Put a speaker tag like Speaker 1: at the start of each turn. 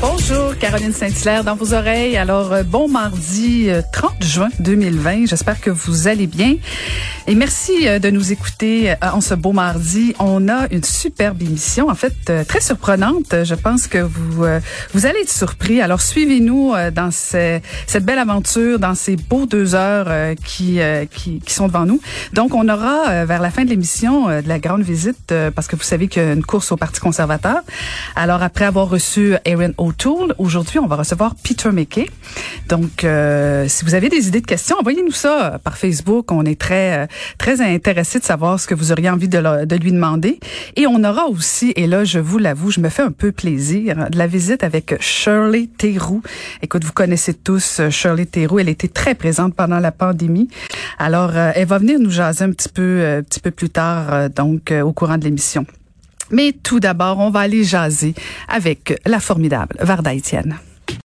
Speaker 1: Bonjour, Caroline Saint-Hilaire dans vos oreilles. Alors, euh, bon mardi euh, 30 juin 2020. J'espère que vous allez bien. Et merci euh, de nous écouter euh, en ce beau mardi. On a une superbe émission, en fait, euh, très surprenante. Je pense que vous euh, vous allez être surpris. Alors, suivez-nous euh, dans ce- cette belle aventure, dans ces beaux deux heures euh, qui, euh, qui, qui sont devant nous. Donc, on aura euh, vers la fin de l'émission euh, de la grande visite, euh, parce que vous savez qu'il y a une course au Parti conservateur. Alors, après avoir reçu Erin O'Toole, aujourd'hui, on va recevoir Peter McKay. Donc, euh, si vous avez des idées de questions, envoyez-nous ça euh, par Facebook. On est très, euh, très intéressés de savoir ce que vous auriez envie de, lui demander. Et on aura aussi, et là, je vous l'avoue, je me fais un peu plaisir, de la visite avec Shirley Theroux. Écoute, vous connaissez tous euh, Shirley Theroux. Elle était très présente pendant la pandémie. Alors, elle va venir nous jaser un petit peu, un petit peu plus tard, donc, au courant de l'émission. Mais tout d'abord, on va aller jaser avec la formidable Varda Étienne.